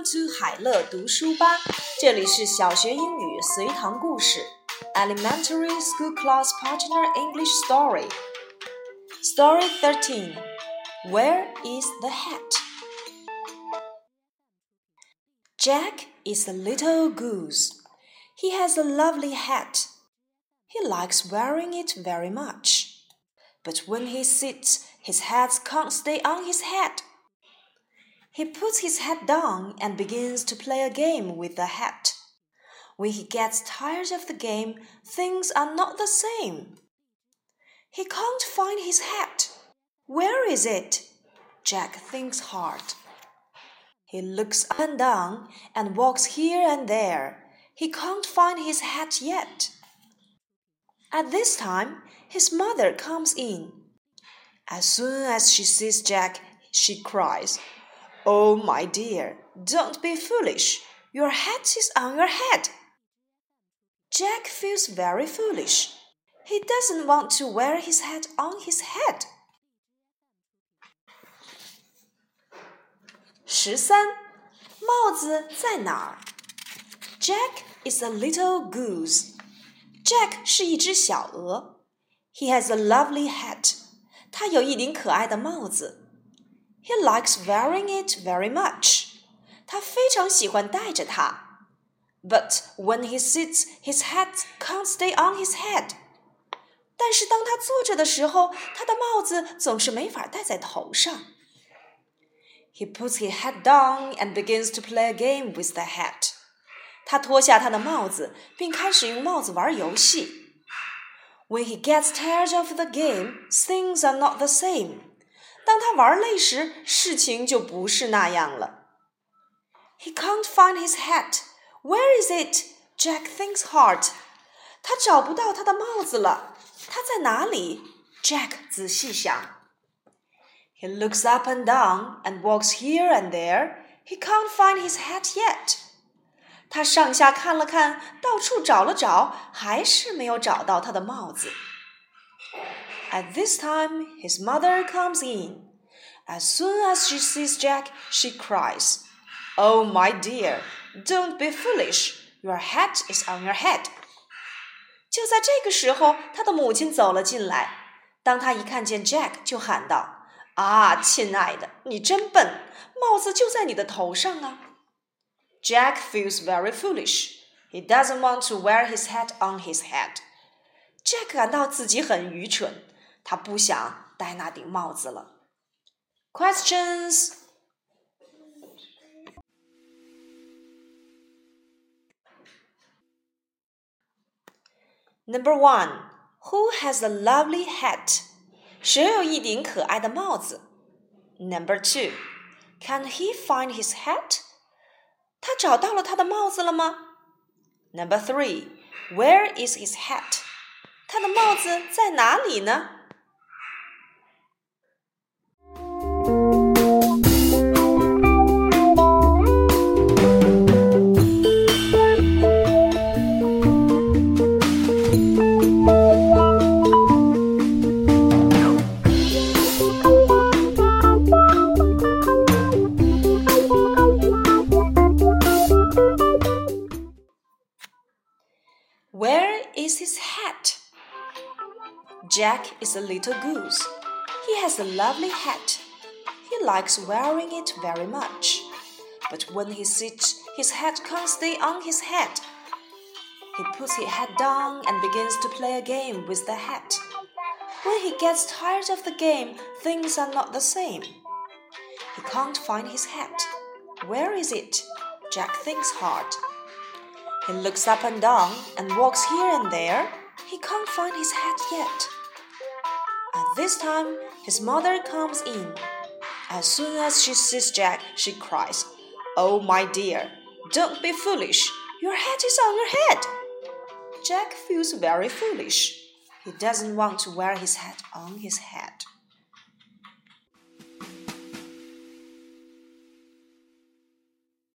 to 海乐读书吧，这里是小学英语随堂故事，Elementary School Class Partner English Story。Story thirteen. Where is the hat? Jack is a little goose. He has a lovely hat. He likes wearing it very much. But when he sits, his hat can't stay on his head. He puts his hat down and begins to play a game with the hat. When he gets tired of the game, things are not the same. He can't find his hat. Where is it? Jack thinks hard. He looks up and down and walks here and there. He can't find his hat yet. At this time, his mother comes in. As soon as she sees Jack, she cries, Oh, my dear, don't be foolish. Your hat is on your head. Jack feels very foolish. He doesn't want to wear his hat on his head. 十三，帽子在哪儿？Jack is a little goose. Jack 是一只小鹅。He has a lovely hat. 他有一顶可爱的帽子。 He likes wearing it very much. 他非常喜欢戴着它。But when he sits, his hat can't stay on his head. 但是当他坐着的时候，他的帽子总是没法戴在头上。He puts his hat down and begins to play a game with the hat. 他脱下他的帽子，并开始用帽子玩游戏。When he gets tired of the game, things are not the same. 当他玩累时，事情就不是那样了。He can't find his hat. Where is it? Jack thinks hard. 他找不到他的帽子了，它在哪里？Jack 仔细想。He looks up and down and walks here and there. He can't find his hat yet. 他上下看了看，到处找了找，还是没有找到他的帽子。 At this time, his mother comes in. As soon as she sees Jack, she cries, Oh, my dear, don't be foolish. Your hat is on your head. 就在这个时候，他的母亲走了进来。当他一看见 Jack，就喊道。啊，亲爱的，你真笨，帽子就在你的头上啊。Jack feels very foolish. He doesn't want to wear his hat on his head. Jack 感到自己很愚蠢， 他不想戴那顶帽子了。Questions. Number one, who has a lovely hat? 谁有一顶可爱的帽子？Number two, can he find his hat? 他找到了他的帽子了吗？Number three, where is his hat? 他的帽子在哪里呢 ？Where is his hat? Jack is a little goose. He has a lovely hat. He likes wearing it very much. But when he sits, his hat can't stay on his head. He puts his hat down and begins to play a game with the hat. When he gets tired of the game, things are not the same. He can't find his hat. Where is it? Jack thinks hard. He looks up and down and walks here and there. He can't find his hat yet. At this time, his mother comes in. As soon as she sees Jack, she cries, Oh, my dear, don't be foolish. Your hat is on your head. Jack feels very foolish. He doesn't want to wear his hat on his head.